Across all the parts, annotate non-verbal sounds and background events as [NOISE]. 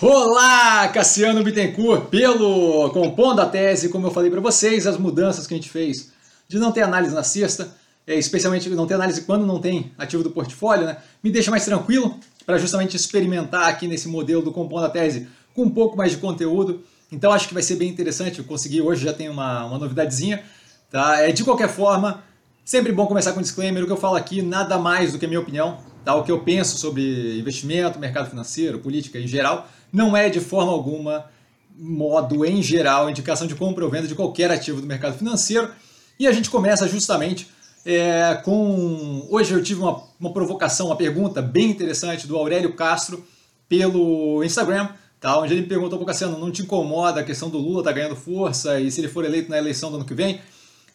Olá, Cassiano Bittencourt, pelo Compondo a Tese, como eu falei para vocês, as mudanças que a gente fez de não ter análise na sexta, é, especialmente não ter análise quando não tem ativo do portfólio, né, me deixa mais tranquilo para justamente experimentar aqui nesse modelo do Compondo a Tese com um pouco mais de conteúdo. Então acho que vai ser bem interessante, eu consegui hoje já tem uma, uma novidadezinha. Tá? É, de qualquer forma, sempre bom começar com um disclaimer, o que eu falo aqui nada mais do que a minha opinião, tá? o que eu penso sobre investimento, mercado financeiro, política em geral, não é de forma alguma modo em geral indicação de compra ou venda de qualquer ativo do mercado financeiro. E a gente começa justamente é, com. Hoje eu tive uma, uma provocação, uma pergunta bem interessante do Aurélio Castro pelo Instagram, tá? onde ele me perguntou, Cassiano, não te incomoda a questão do Lula tá ganhando força e se ele for eleito na eleição do ano que vem?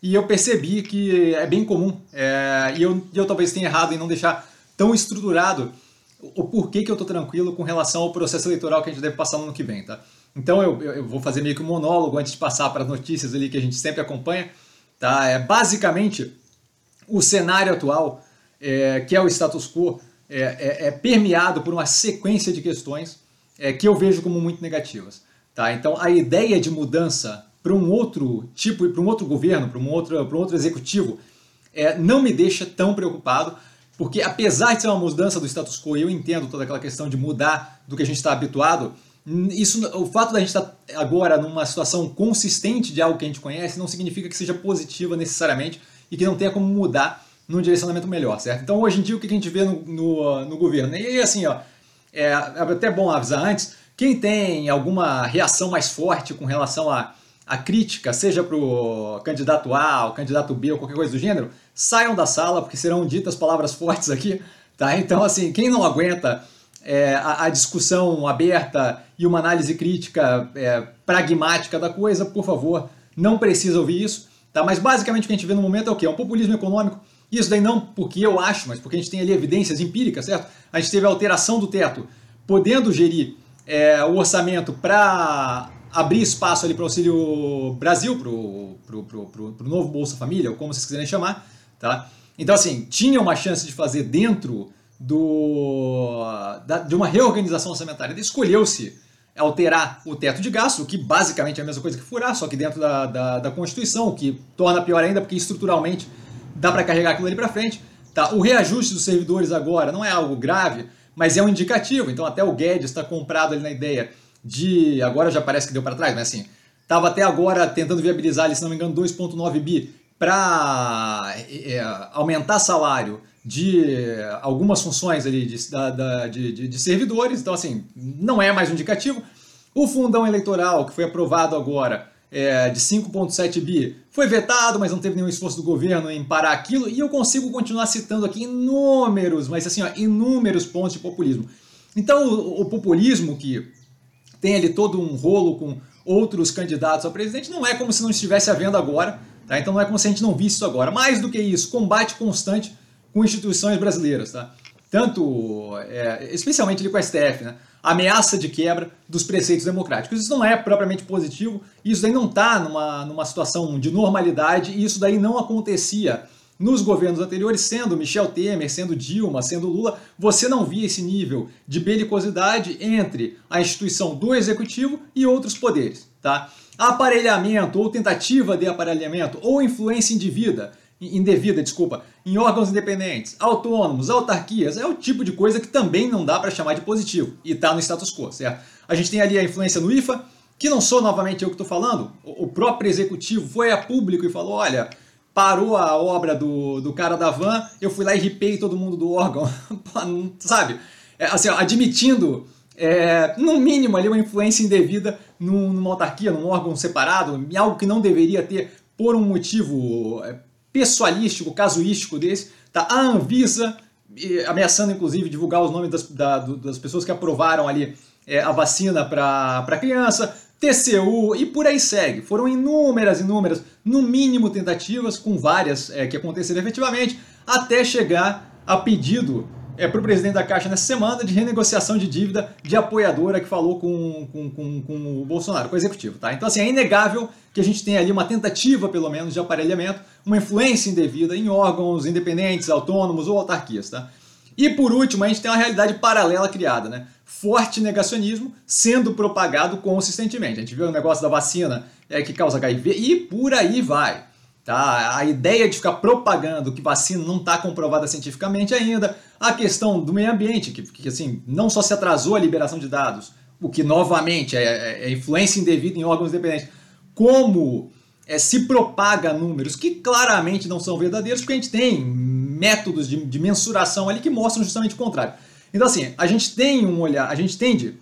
E eu percebi que é bem comum, é, e eu, eu talvez tenha errado em não deixar tão estruturado o porquê que eu estou tranquilo com relação ao processo eleitoral que a gente deve passar no ano que vem. Tá? Então eu, eu vou fazer meio que um monólogo antes de passar para as notícias ali que a gente sempre acompanha. Tá? É, basicamente, o cenário atual, é, que é o status quo, é, é, é permeado por uma sequência de questões é, que eu vejo como muito negativas. Tá? Então, a ideia de mudança para um outro tipo, para um outro governo, para um outro, para um outro executivo, é, não me deixa tão preocupado, porque apesar de ser uma mudança do status quo, eu entendo toda aquela questão de mudar do que a gente está habituado, isso, o fato da gente estar agora numa situação consistente de algo que a gente conhece não significa que seja positiva necessariamente e que não tenha como mudar num direcionamento melhor, certo? Então hoje em dia o que a gente vê no, no, no governo? E assim, ó, é, é até bom avisar antes, quem tem alguma reação mais forte com relação a, a crítica, seja para o candidato A, o candidato B ou qualquer coisa do gênero, saiam da sala, porque serão ditas palavras fortes aqui, tá? Então, assim, quem não aguenta é, a, a, discussão aberta e uma análise crítica é, pragmática da coisa, por favor, não precisa ouvir isso, tá? Mas basicamente o que a gente vê no momento é o quê? É um populismo econômico isso daí não porque eu acho, mas porque a gente tem ali evidências empíricas, certo? A gente teve a alteração do teto, podendo gerir é, o orçamento para abrir espaço ali para o Auxílio Brasil, para o novo Bolsa Família, ou como vocês quiserem chamar, tá? Então, assim, tinha uma chance de fazer dentro do, da, de uma reorganização orçamentária. Escolheu-se alterar o teto de gasto, o que basicamente é a mesma coisa que furar, só que dentro da, da, da Constituição, o que torna pior ainda, porque estruturalmente dá para carregar aquilo ali para frente. Tá? O reajuste dos servidores agora não é algo grave, mas é um indicativo. Então até o Guedes está comprado ali na ideia de. Agora já parece que deu para trás, mas assim, estava até agora tentando viabilizar, ali, se não me engano, 2,9 bi para é, aumentar salário de algumas funções ali de, da, de, de, de, servidores. Então, assim, não é mais um indicativo. O fundão eleitoral, que foi aprovado agora, é, de 5,7 bi foi vetado, mas não teve nenhum esforço do governo em parar aquilo, e eu consigo continuar citando aqui inúmeros, mas assim, ó, inúmeros pontos de populismo. Então, o, o populismo que tem ali todo um rolo com outros candidatos a presidente não é como se não estivesse havendo agora, tá? Então não é como se a gente não visse isso agora. Mais do que isso, combate constante com instituições brasileiras, tá? Tanto, é, especialmente ali com a STF, né? ameaça de quebra dos preceitos democráticos. Isso não é propriamente positivo, isso daí não está numa, numa situação de normalidade, e isso daí não acontecia nos governos anteriores, sendo Michel Temer, sendo Dilma, sendo Lula, você não via esse nível de belicosidade entre a instituição do executivo e outros poderes. Tá? Aparelhamento ou tentativa de aparelhamento ou influência indevida indevida, desculpa, em órgãos independentes, autônomos, autarquias, é o tipo de coisa que também não dá para chamar de positivo e está no status quo, certo? A gente tem ali a influência no IFA, que não sou novamente eu que estou falando, o próprio executivo foi a público e falou: olha, parou a obra do, do cara da van, eu fui lá e ripei todo mundo do órgão, [LAUGHS] sabe? É, assim, admitindo, é, no mínimo, ali uma influência indevida numa autarquia, num órgão separado, algo que não deveria ter por um motivo é, pessoalístico, casuístico desse, tá? A Anvisa ameaçando, inclusive, divulgar os nomes das, da, das pessoas que aprovaram ali é, a vacina para criança, TCU e por aí segue. Foram inúmeras, inúmeras, no mínimo tentativas, com várias é, que aconteceram efetivamente, até chegar a pedido é, para o presidente da Caixa nessa semana de renegociação de dívida de apoiadora que falou com, com, com, com, o Bolsonaro, com o executivo. Tá? Então, assim, é inegável que a gente tem ali uma tentativa, pelo menos, de aparelhamento, uma influência indevida em órgãos independentes, autônomos ou autarquias. Tá? E por último, a gente tem uma realidade paralela criada. Né? Forte negacionismo sendo propagado consistentemente. A gente vê o negócio da vacina é, que causa HIV e por aí vai. Tá? A ideia de ficar propagando que vacina não está comprovada cientificamente ainda, a questão do meio ambiente, que, que, assim, não só se atrasou a liberação de dados, o que novamente é, é, é influência indevida em órgãos dependentes, como é, se propaga números que claramente não são verdadeiros, porque a gente tem métodos de, de mensuração ali que mostram justamente o contrário. Então, assim, a gente tem um olhar, a gente tende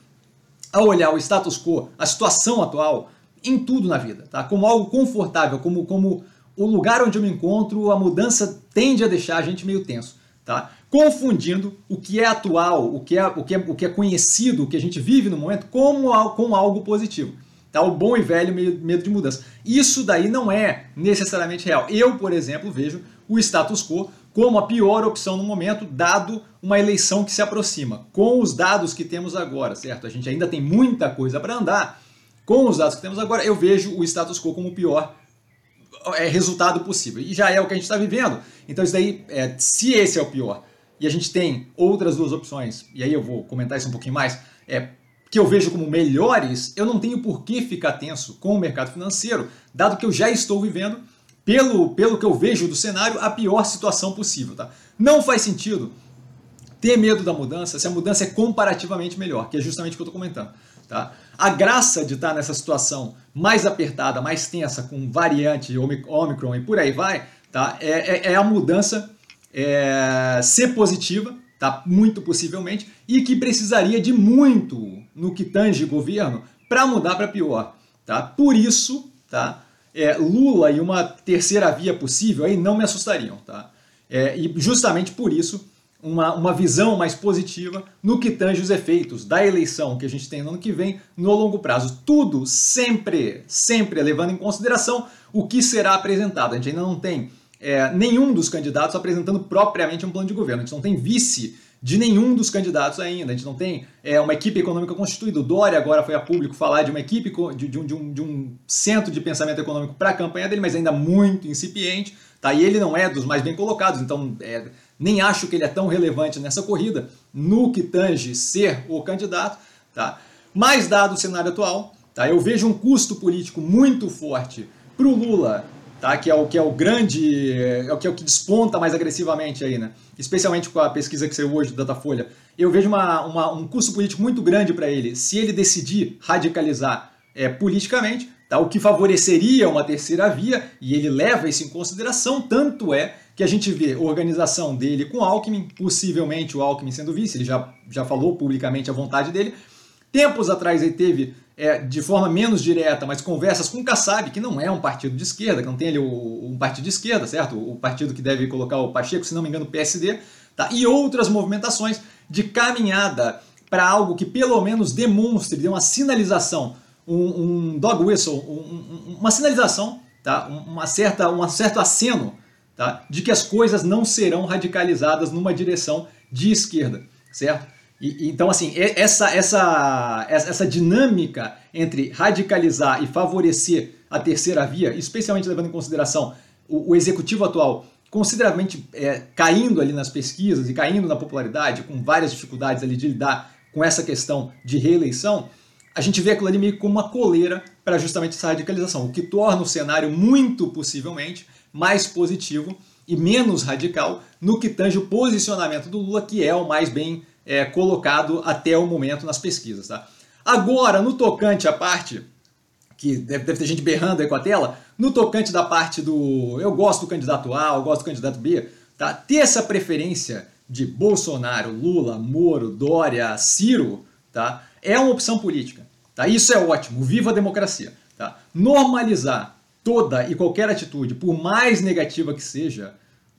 a olhar o status quo, a situação atual, em tudo na vida, tá? Como algo confortável, como, como o lugar onde eu me encontro, a mudança tende a deixar a gente meio tenso, tá? Confundindo o que é atual, o que é, o que é, o que é conhecido, o que a gente vive no momento, como, com algo positivo. Tá? O bom e velho medo de mudança. Isso daí não é necessariamente real. Eu, por exemplo, vejo o status quo como a pior opção no momento, dado uma eleição que se aproxima. Com os dados que temos agora, certo? A gente ainda tem muita coisa para andar. Com os dados que temos agora, eu vejo o status quo como o pior é, resultado possível. E já é o que a gente está vivendo. Então, isso daí, é, se esse é o pior, e a gente tem outras duas opções, e aí eu vou comentar isso um pouquinho mais, é, que eu vejo como melhores, eu não tenho por que ficar tenso com o mercado financeiro, dado que eu já estou vivendo pelo, pelo que eu vejo do cenário, a pior situação possível. Tá? Não faz sentido ter medo da mudança se a mudança é comparativamente melhor, que é justamente o que eu estou comentando. Tá? A graça de estar nessa situação mais apertada, mais tensa, com variante Omicron e por aí vai, tá? é, é, é a mudança é, ser positiva, tá? muito possivelmente, e que precisaria de muito no que tange governo para mudar para pior. Tá? Por isso, tá? É, Lula e uma terceira via possível aí não me assustariam. Tá? É, e justamente por isso, uma, uma visão mais positiva no que tange os efeitos da eleição que a gente tem no ano que vem no longo prazo. Tudo sempre, sempre levando em consideração o que será apresentado. A gente ainda não tem é, nenhum dos candidatos apresentando propriamente um plano de governo. A gente não tem vice de nenhum dos candidatos ainda. A gente não tem é, uma equipe econômica constituída. O Dória agora foi a público falar de uma equipe, de, de, um, de, um, de um, centro de pensamento econômico para a campanha dele, mas ainda muito incipiente. Tá? E ele não é dos mais bem colocados, então é, nem acho que ele é tão relevante nessa corrida, no que tange ser o candidato. Tá? Mas, dado o cenário atual, tá? eu vejo um custo político muito forte para o Lula tá? que, é o, que é o grande, é o que, é o que desponta mais agressivamente aí, né? especialmente com a pesquisa que saiu hoje do Datafolha, eu vejo uma, uma um custo político muito grande para ele se ele decidir radicalizar é, politicamente, tá? o que favoreceria uma terceira via, e ele leva isso em consideração, tanto é que a gente vê organização dele com Alckmin, possivelmente o Alckmin sendo vice, ele já, já falou publicamente a vontade dele. Tempos atrás ele teve é, de forma menos direta, mas conversas com o Kassab, que não é um partido de esquerda, que não tem ali um partido de esquerda, certo? O partido que deve colocar o Pacheco, se não me engano, o PSD, tá? e outras movimentações de caminhada para algo que pelo menos demonstre, dê uma sinalização, um, um dog whistle, um, uma sinalização, tá? uma certa, um certo aceno tá? de que as coisas não serão radicalizadas numa direção de esquerda, certo? E, então, assim, essa, essa, essa dinâmica entre radicalizar e favorecer a terceira via, especialmente levando em consideração o, o executivo atual consideravelmente é, caindo ali nas pesquisas e caindo na popularidade, com várias dificuldades ali de lidar com essa questão de reeleição, a gente vê aquilo ali meio como uma coleira para justamente essa radicalização, o que torna o cenário muito possivelmente mais positivo e menos radical no que tange o posicionamento do Lula, que é o mais bem é, colocado até o momento nas pesquisas. Tá? Agora, no tocante à parte, que deve, deve ter gente berrando aí com a tela, no tocante da parte do eu gosto do candidato A, eu gosto do candidato B, tá? ter essa preferência de Bolsonaro, Lula, Moro, Dória, Ciro, tá? é uma opção política. Tá? Isso é ótimo, viva a democracia. Tá? Normalizar toda e qualquer atitude, por mais negativa que seja,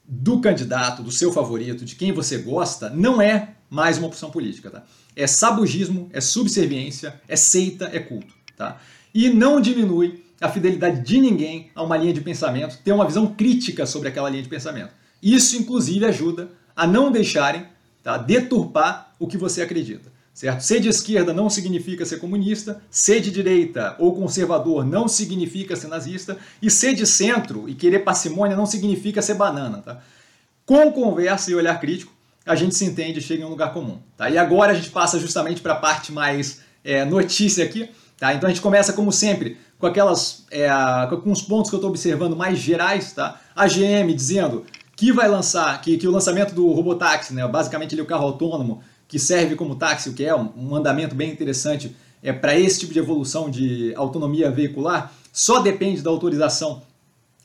do candidato, do seu favorito, de quem você gosta, não é mais uma opção política. Tá? É sabugismo, é subserviência, é seita, é culto. Tá? E não diminui a fidelidade de ninguém a uma linha de pensamento, ter uma visão crítica sobre aquela linha de pensamento. Isso, inclusive, ajuda a não deixarem tá, deturpar o que você acredita. Certo? Ser de esquerda não significa ser comunista, ser de direita ou conservador não significa ser nazista, e ser de centro e querer parcimônia não significa ser banana. Tá? Com conversa e olhar crítico, a gente se entende e chega em um lugar comum. Tá? E agora a gente passa justamente para a parte mais é, notícia aqui. Tá? Então a gente começa, como sempre, com aquelas é, com os pontos que eu estou observando mais gerais. Tá? A GM dizendo que vai lançar, que, que o lançamento do Robotaxi, né, basicamente ele é o carro autônomo que serve como táxi, o que é um, um andamento bem interessante é, para esse tipo de evolução de autonomia veicular, só depende da autorização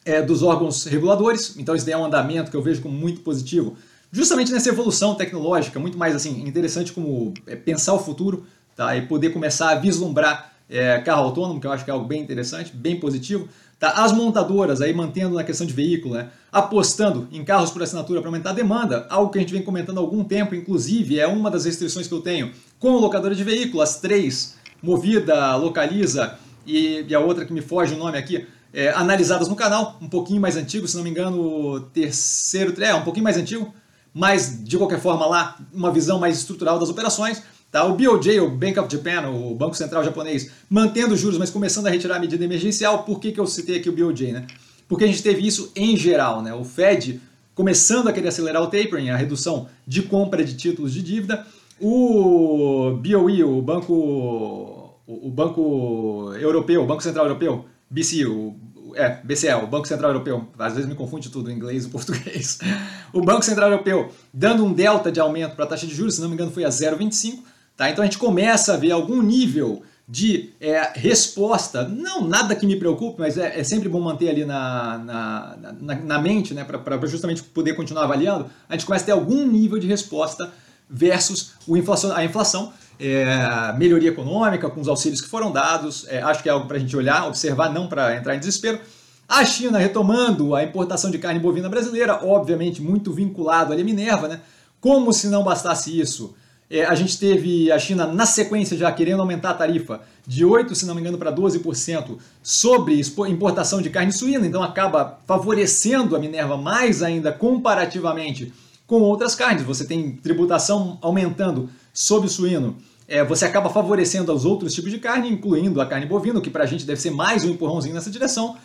é, dos órgãos reguladores. Então isso daí é um andamento que eu vejo como muito positivo justamente nessa evolução tecnológica, muito mais assim interessante como é, pensar o futuro tá? e poder começar a vislumbrar é, carro autônomo, que eu acho que é algo bem interessante, bem positivo. Tá? As montadoras aí mantendo na questão de veículo, né? apostando em carros por assinatura para aumentar a demanda, algo que a gente vem comentando há algum tempo, inclusive é uma das restrições que eu tenho com locadora de veículo, as três, Movida, Localiza e, e a outra que me foge o nome aqui, é, analisadas no canal, um pouquinho mais antigo, se não me engano, terceiro, é, um pouquinho mais antigo, mas de qualquer forma lá uma visão mais estrutural das operações. Tá? O BOJ, o Bank of Japan, o Banco Central Japonês, mantendo os juros, mas começando a retirar a medida emergencial. Por que, que eu citei aqui o BOJ? Né? Porque a gente teve isso em geral. Né? O Fed começando a querer acelerar o tapering, a redução de compra de títulos de dívida. O BOE, o Banco, o Banco Europeu, o Banco Central Europeu, BC, o é, BCE, o Banco Central Europeu, às vezes me confunde tudo, inglês e português. [LAUGHS] O Banco Central Europeu dando um delta de aumento para a taxa de juros, se não me engano foi a 0,25, tá? Então a gente começa a ver algum nível de é, resposta, não nada que me preocupe, mas é, é sempre bom manter ali na, na, na, na mente, né, para justamente poder continuar avaliando, a gente começa a ter algum nível de resposta versus o inflação, a inflação, é, melhoria econômica com os auxílios que foram dados, é, acho que é algo para a gente olhar, observar, não para entrar em desespero. A China retomando a importação de carne bovina brasileira, obviamente muito vinculado a Minerva, né? Como se não bastasse isso, é, a gente teve a China na sequência já querendo aumentar a tarifa de 8%, se não me engano, para 12% sobre importação de carne suína, então acaba favorecendo a Minerva mais ainda comparativamente com outras carnes. Você tem tributação aumentando sobre o suíno, é, você acaba favorecendo os outros tipos de carne, incluindo a carne bovina, que para a gente deve ser mais um empurrãozinho nessa direção.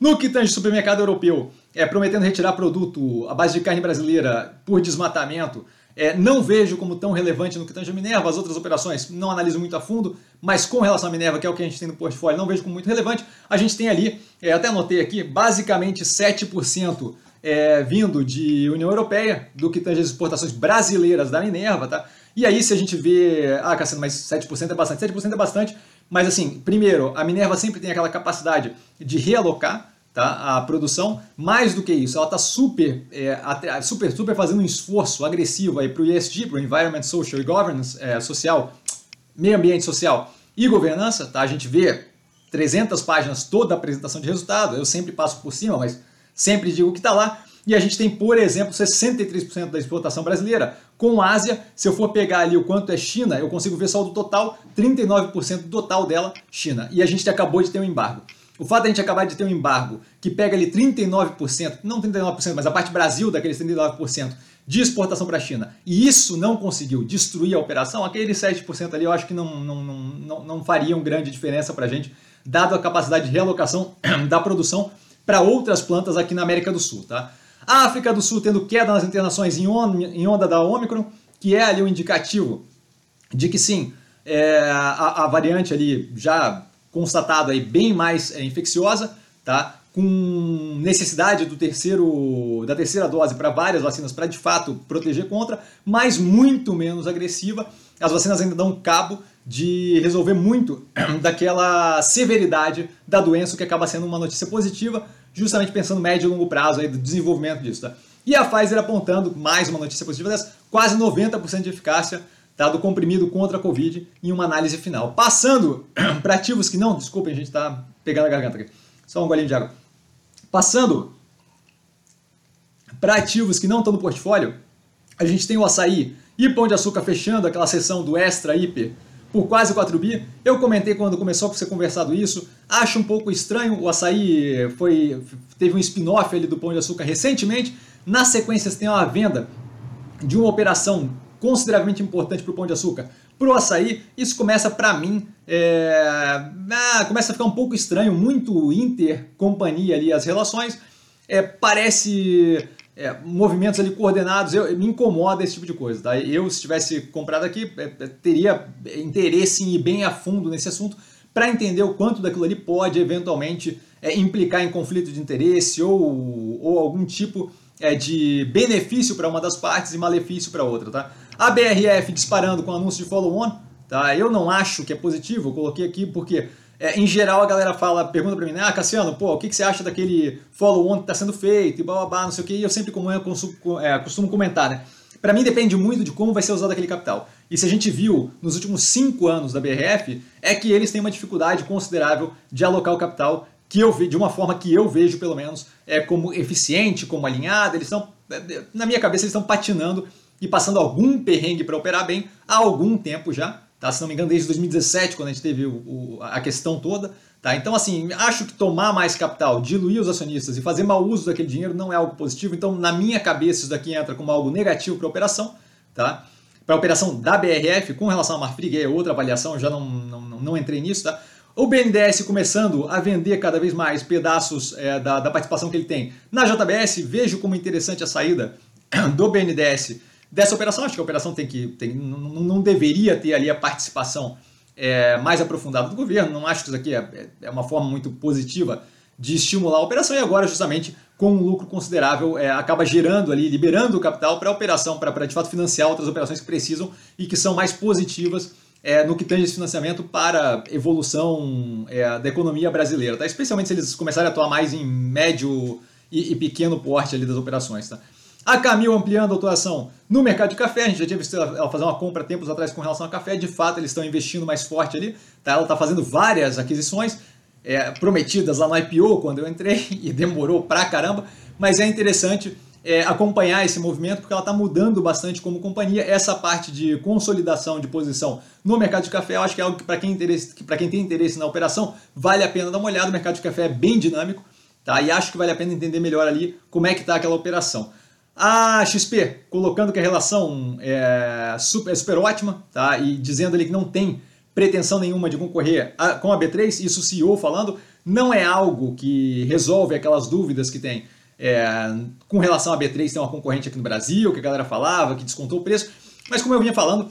No que tange supermercado europeu, é, prometendo retirar produto à base de carne brasileira por desmatamento, é, não vejo como tão relevante no que tange a Minerva, as outras operações não analiso muito a fundo, mas com relação à Minerva, que é o que a gente tem no portfólio, não vejo como muito relevante. A gente tem ali, é, até anotei aqui, basicamente 7% é, vindo de União Europeia, do que tange as exportações brasileiras da Minerva, tá? E aí, se a gente vê, ah, Cassiano, mas 7% é bastante, 7% é bastante, mas assim, primeiro, a Minerva sempre tem aquela capacidade de realocar tá, a produção, mais do que isso, ela está super, é, super, super fazendo um esforço agressivo para o ESG, para o Environment, Social e Governance, é, social, meio ambiente social e governança, tá? a gente vê 300 páginas toda a apresentação de resultado, eu sempre passo por cima, mas sempre digo que está lá, e a gente tem, por exemplo, 63% da exportação brasileira. Com a Ásia, se eu for pegar ali o quanto é China, eu consigo ver só do total, 39% do total dela, China. E a gente acabou de ter um embargo. O fato de a gente acabar de ter um embargo que pega ali 39%, não 39%, mas a parte Brasil daqueles 39% de exportação para a China, e isso não conseguiu destruir a operação, aqueles 7% ali eu acho que não, não, não, não fariam grande diferença para a gente, dado a capacidade de realocação [CLEARS THROAT] da produção para outras plantas aqui na América do Sul. Tá? A África do Sul tendo queda nas internações em onda da Ômicron, que é ali um indicativo de que sim, é, a, a, variante ali já constatada aí bem mais é, infecciosa, tá? com necessidade do terceiro, da terceira dose para várias vacinas para de fato proteger contra, mas muito menos agressiva. As vacinas ainda dão cabo de resolver muito [CLEARS THROAT] daquela severidade da doença, o que acaba sendo uma notícia positiva, justamente pensando médio e longo prazo aí do desenvolvimento disso. Tá? E a Pfizer apontando, mais uma notícia positiva dessa, quase 90% de eficácia tá, do comprimido contra a Covid em uma análise final. Passando [CLEARS THROAT] para ativos que não, desculpem, a gente está pegando a garganta aqui, só um golinho de água. Passando para ativos que não estão no portfólio, a gente tem o açaí e pão de açúcar fechando aquela sessão do extra hiper por quase 4 bi. Eu comentei quando começou a ser conversado isso. Acho um pouco estranho. O açaí foi, teve um spin-off ali do Pão de Açúcar recentemente. Na sequência, tem uma venda de uma operação consideravelmente importante para o Pão de Açúcar para o açaí. Isso começa, para mim, é... ah, começa a ficar um pouco estranho. Muito intercompanhia ali as relações. É, parece é, movimentos ali coordenados, eu, me incomoda esse tipo de coisa. Tá? Eu, se tivesse comprado aqui, é, é, teria interesse em ir bem a fundo nesse assunto para entender o quanto daquilo ali pode eventualmente é, implicar em conflito de interesse ou, ou algum tipo é, de benefício para uma das partes e malefício para outra. Tá? A BRF disparando com anúncio de follow-on, tá? eu não acho que é positivo, eu coloquei aqui porque é, em geral a galera fala, pergunta para mim, ah, Cassiano, pô, o que, que você acha daquele follow-on que está sendo feito e blá, blá, blá, não sei o que, e eu sempre como eu costumo, é, costumo comentar, né? Para mim depende muito de como vai ser usado aquele capital. E se a gente viu nos últimos cinco anos da BRF, é que eles têm uma dificuldade considerável de alocar o capital que eu vi de uma forma que eu vejo pelo menos é como eficiente, como alinhada. Eles estão, na minha cabeça, eles estão patinando e passando algum perrengue para operar bem há algum tempo já tá? Se não me engano, desde 2017, quando a gente teve o, o, a questão toda, tá? Então, assim, acho que tomar mais capital, diluir os acionistas e fazer mau uso daquele dinheiro não é algo positivo. Então, na minha cabeça, isso daqui entra como algo negativo para a operação, tá? Para a operação da BRF, com relação à Marfrig, é outra avaliação, já não, não, não entrei nisso, tá? O BNDES começando a vender cada vez mais pedaços é, da, da participação que ele tem na JBS, vejo como interessante a saída do BNDES dessa operação. Acho que a operação tem que tem, não, não deveria ter ali a participação é, mais aprofundada do governo. Não acho que isso aqui é, é, uma forma muito positiva de estimular a operação e agora justamente com um lucro considerável é, acaba gerando ali, liberando o capital para a operação, para de fato financiar outras operações que precisam e que são mais positivas é, no que tange esse financiamento para evolução é, da economia brasileira, tá? especialmente se eles começarem a atuar mais em médio e, e pequeno porte ali das operações. Tá? A Camil ampliando a atuação no mercado de café, a gente já tinha visto ela fazer uma compra tempos atrás com relação a café, de fato eles estão investindo mais forte ali, tá? ela está fazendo várias aquisições é, prometidas lá no IPO quando eu entrei [LAUGHS] e demorou pra caramba, mas é interessante é, acompanhar esse movimento porque ela está mudando bastante como companhia. Essa parte de consolidação de posição no mercado de café, eu acho que é algo que para quem, quem tem interesse na operação vale a pena dar uma olhada. O mercado de café é bem dinâmico, tá? E acho que vale a pena entender melhor ali como é que está aquela operação. A XP, colocando que a relação é super, é super ótima, tá? E dizendo ali que não tem pretensão nenhuma de concorrer a, com a B3, isso o CEO falando, não é algo que resolve aquelas dúvidas que tem é, com relação à B3 ter uma concorrente aqui no Brasil, que a galera falava, que descontou o preço. Mas como eu vinha falando,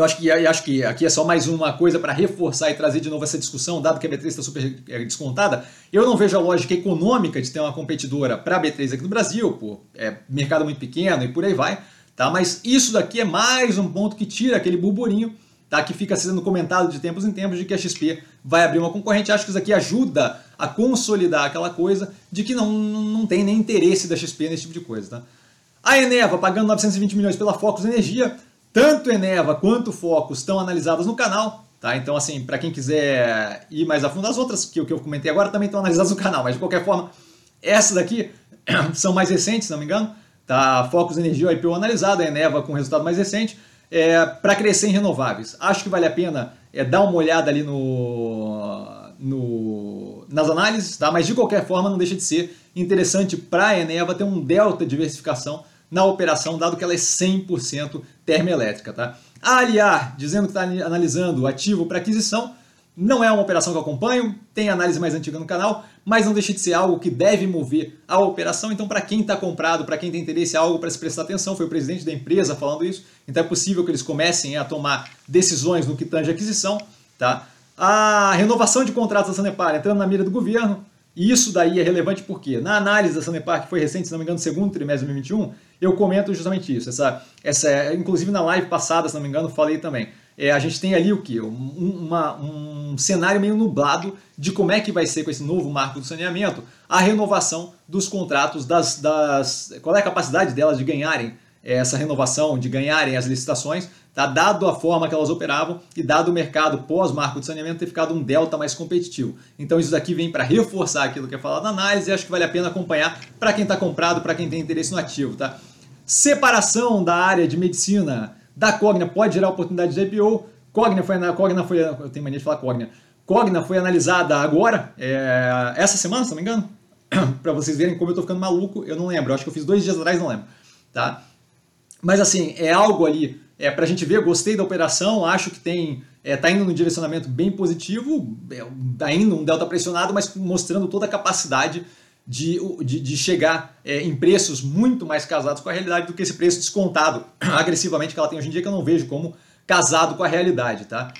eu acho que, acho que aqui é só mais uma coisa para reforçar e trazer de novo essa discussão, dado que a B3 está super é, descontada. Eu não vejo a lógica econômica de ter uma competidora para a B3 aqui no Brasil, pô, é mercado muito pequeno e por aí vai. Tá? Mas isso daqui é mais um ponto que tira aquele burburinho tá? que fica sendo comentado de tempos em tempos de que a XP vai abrir uma concorrente. Acho que isso aqui ajuda a consolidar aquela coisa de que não, não tem nem interesse da XP nesse tipo de coisa. Tá? A Eneva pagando 920 milhões pela Focus Energia tanto Eneva quanto Focus estão analisadas no canal, tá? Então, assim, para quem quiser ir mais a fundo, as outras que, que eu comentei agora também estão analisadas no canal, mas de qualquer forma, essas daqui [CLEARS THROAT] são mais recentes, se não me engano, tá? Focus Energia, IPO analisado, a Eneva com resultado mais recente, é, para crescer em renováveis. Acho que vale a pena é, dar uma olhada ali no, no, nas análises, tá? mas de qualquer forma não deixa de ser interessante para a Eneva ter um delta de diversificação na operação, dado que ela é 100% termoelétrica. Tá? A Aliar, dizendo que está analisando ativo para aquisição, não é uma operação que eu acompanho, tem análise mais antiga no canal, mas não deixa de ser algo que deve mover a operação. Então, para quem está comprado, para quem tem interesse, é algo para se prestar atenção. Foi o presidente da empresa falando isso. Então, é possível que eles comecem a tomar decisões no que tange aquisição. Tá? A renovação de contratos da Sanepar entrando na mira do governo. E isso daí é relevante porque, na análise da Sanepar, que foi recente, se não me engano, segundo trimestre de 2021, eu comento justamente isso. Essa, essa, inclusive na live passada, se não me engano, falei também. É, a gente tem ali o que? Um, uma, um cenário meio nublado de como é que vai ser com esse novo marco do saneamento a renovação dos contratos, das, das qual é a capacidade delas de ganharem essa renovação, de ganharem as licitações, tá? dado a forma que elas operavam e dado o mercado pós-marco de saneamento ter ficado um delta mais competitivo. Então isso daqui vem para reforçar aquilo que é falado na análise e acho que vale a pena acompanhar para quem está comprado, para quem tem interesse no ativo. Tá? Separação da área de medicina da Cogna pode gerar oportunidade de IPO. Cogna foi, Cogna foi, eu tenho mania de falar Cogna. Cogna foi analisada agora, é, essa semana, se não me engano, [CLEARS THROAT] para vocês verem como eu estou ficando maluco, eu não lembro, acho que eu fiz dois dias atrás, não lembro. Tá? Mas assim, é algo ali é, para a gente ver, gostei da operação, acho que tem está é, tá indo num direcionamento bem positivo, é, tá indo um delta pressionado, mas mostrando toda a capacidade de, de, de chegar é, em preços muito mais casados com a realidade do que esse preço descontado [CLEARS THROAT] agressivamente que ela tem hoje em dia, que eu não vejo como casado com a realidade. Tá?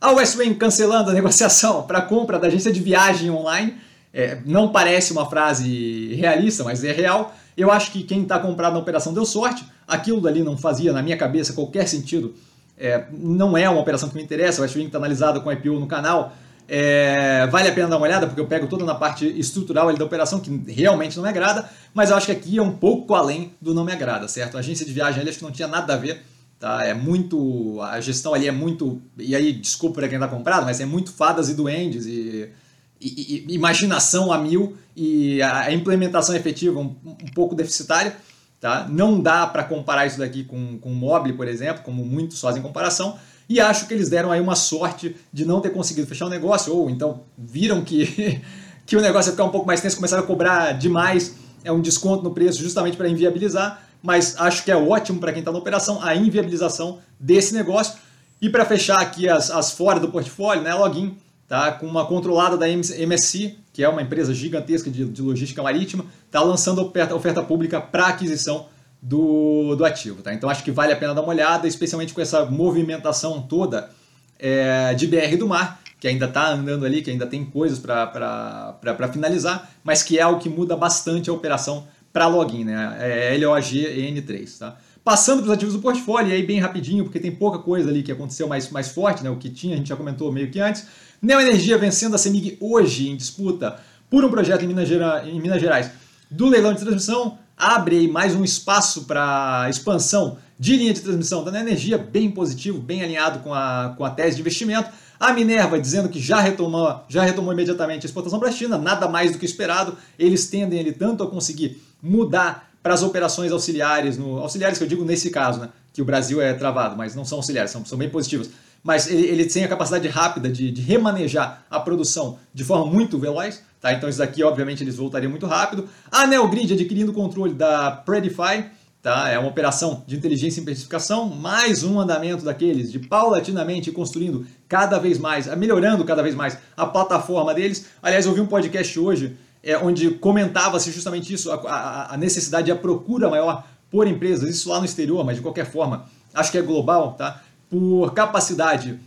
A West Wing cancelando a [LAUGHS] negociação para compra da agência de viagem online. É, não parece uma frase realista, mas é real. Eu acho que quem está comprado na operação deu sorte. Aquilo dali não fazia, na minha cabeça, qualquer sentido. É, não é uma operação que me interessa. A West Wing está analisada com IPO no canal. É, vale a pena dar uma olhada, porque eu pego toda na parte estrutural da operação, que realmente não me agrada, mas eu acho que aqui é um pouco além do não me agrada, certo? A agência de viagem ali acho que não tinha nada a ver, tá? É muito. A gestão ali é muito. E aí, desculpa para quem está comprado, mas é muito fadas e duendes e, e, imaginação a mil e a implementação efetiva um, um pouco deficitária. Tá? Não dá para comparar isso daqui com, com o Mobile, por exemplo, como muitos fazem comparação, e acho que eles deram aí uma sorte de não ter conseguido fechar o negócio, ou então viram que, [LAUGHS] que o negócio ia ficar um pouco mais tenso, começaram a cobrar demais, é um desconto no preço justamente para inviabilizar, mas acho que é ótimo para quem está na operação a inviabilização desse negócio. E para fechar aqui as, as fora do portfólio, né, login, tá, com uma controlada da MSC, que é uma empresa gigantesca de, de logística marítima, está lançando oferta, oferta pública para aquisição do, do ativo. Tá? Então acho que vale a pena dar uma olhada, especialmente com essa movimentação toda é, de BR do mar, que ainda está andando ali, que ainda tem coisas para finalizar, mas que é algo que muda bastante a operação para login, né? É LOG-N3. Tá? Passando para os ativos do portfólio, aí bem rapidinho, porque tem pouca coisa ali que aconteceu mais, mais forte, né? o que tinha, a gente já comentou meio que antes. Neoenergia vencendo a CEMIG hoje em disputa por um projeto em Minas, Gerais, em Minas Gerais do leilão de transmissão abre aí mais um espaço para expansão de linha de transmissão da energia, bem positivo, bem alinhado com a, com a tese de investimento. A Minerva dizendo que já retomou, já retomou imediatamente a exportação para a China, nada mais do que esperado. Eles tendem ele tanto a conseguir mudar para as operações auxiliares, no, auxiliares que eu digo nesse caso, né, que o Brasil é travado, mas não são auxiliares, são, são bem positivas. Mas ele, ele tem a capacidade rápida de, de remanejar a produção de forma muito veloz. Tá? Então isso daqui, obviamente, eles voltariam muito rápido. A Neogrid adquirindo o controle da Predify, tá? é uma operação de inteligência e especificação, mais um andamento daqueles de paulatinamente construindo cada vez mais, melhorando cada vez mais a plataforma deles. Aliás, eu vi um podcast hoje é, onde comentava-se justamente isso, a, a, a necessidade e a procura maior por empresas, isso lá no exterior, mas de qualquer forma, acho que é global, tá? Por capacidade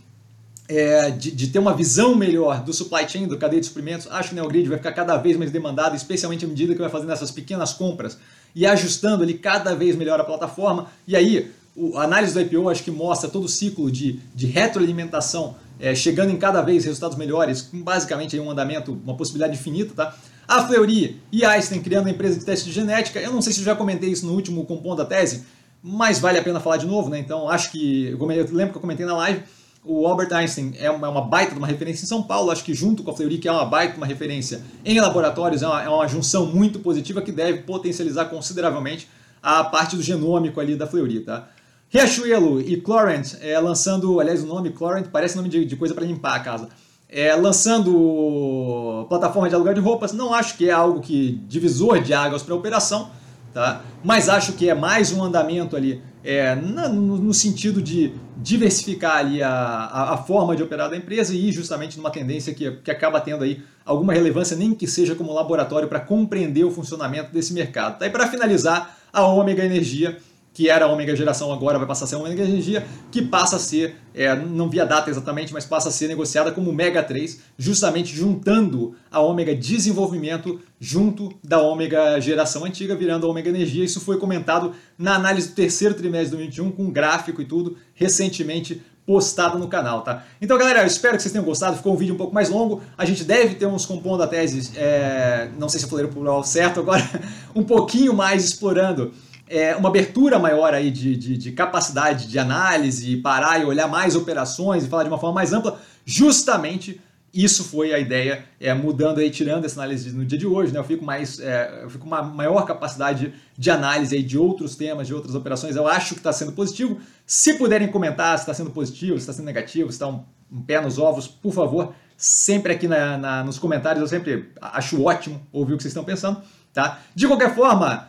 é, de, de, ter uma visão melhor do supply chain, do cadeia de suprimentos, acho que o NeoGrid vai ficar cada vez mais demandado, especialmente à medida que vai fazendo essas pequenas compras e ajustando ali cada vez melhor a plataforma. E aí, o, a análise do IPO acho que mostra todo o ciclo de, de retroalimentação é, chegando em cada vez resultados melhores, com basicamente um andamento, uma possibilidade infinita, tá? A Fleury e a Einstein criando uma empresa de teste de genética, eu não sei se eu já comentei isso no último compondo da tese, mas vale a pena falar de novo, né? Então acho que, eu lembro que eu comentei na live, o Albert Einstein é uma, é uma, baita de uma referência em São Paulo, acho que junto com a Fleury, que é uma baita de uma referência em laboratórios, é uma, é uma junção muito positiva que deve potencializar consideravelmente a parte do genômico ali da Fleury, tá? Riachuelo e Clorent é, lançando, aliás, o nome Clorent parece nome de, de coisa para limpar a casa. É, lançando plataforma de aluguel de roupas, não acho que é algo que divisor de águas para operação, tá? mas acho que é mais um andamento ali é, no, no, sentido de diversificar ali a, a, a, forma de operar da empresa e ir justamente numa tendência que, que acaba tendo aí alguma relevância, nem que seja como laboratório para compreender o funcionamento desse mercado. Tá? E para finalizar, a Ômega Energia que era a ômega geração agora vai passar a ser a ômega energia, que passa a ser, é, não via data exatamente, mas passa a ser negociada como Mega 3, justamente juntando a ômega desenvolvimento junto da ômega geração antiga, virando a ômega energia. Isso foi comentado na análise do terceiro trimestre de 2021, com gráfico e tudo, recentemente postado no canal, tá? Então, galera, eu espero que vocês tenham gostado. Ficou um vídeo um pouco mais longo. A gente deve ter uns compondo a tese, é, não sei se eu falei o plural certo agora, [LAUGHS] um pouquinho mais explorando é, uma abertura maior aí de, de, de, capacidade de análise, parar e olhar mais operações e falar de uma forma mais ampla, justamente isso foi a ideia, é, mudando aí, tirando essa análise no dia de hoje, né, eu fico mais, é, eu fico com uma maior capacidade de análise aí de outros temas, de outras operações, eu acho que está sendo positivo. Se puderem comentar se está sendo positivo, se está sendo negativo, se está um, um, pé nos ovos, por favor, sempre aqui na, na, nos comentários, eu sempre acho ótimo ouvir o que vocês estão pensando, tá? De qualquer forma,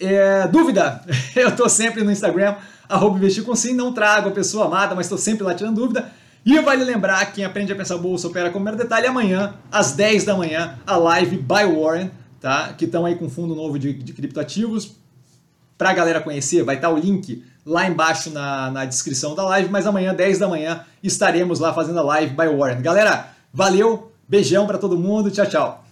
é, dúvida? [LAUGHS] Eu estou sempre no Instagram, arroba investir com sim, não trago a pessoa amada, mas estou sempre lá tirando dúvida. E vale lembrar, quem aprende a pensar bolsa opera com o detalhe, amanhã, às 10 da manhã, a live by Warren, tá? Que estão aí com fundo novo de, de criptoativos. Para a galera conhecer, vai estar tá o link lá embaixo na, na descrição da live, mas amanhã, 10 da manhã, estaremos lá fazendo a live by Warren. Galera, valeu, beijão para todo mundo, tchau, tchau.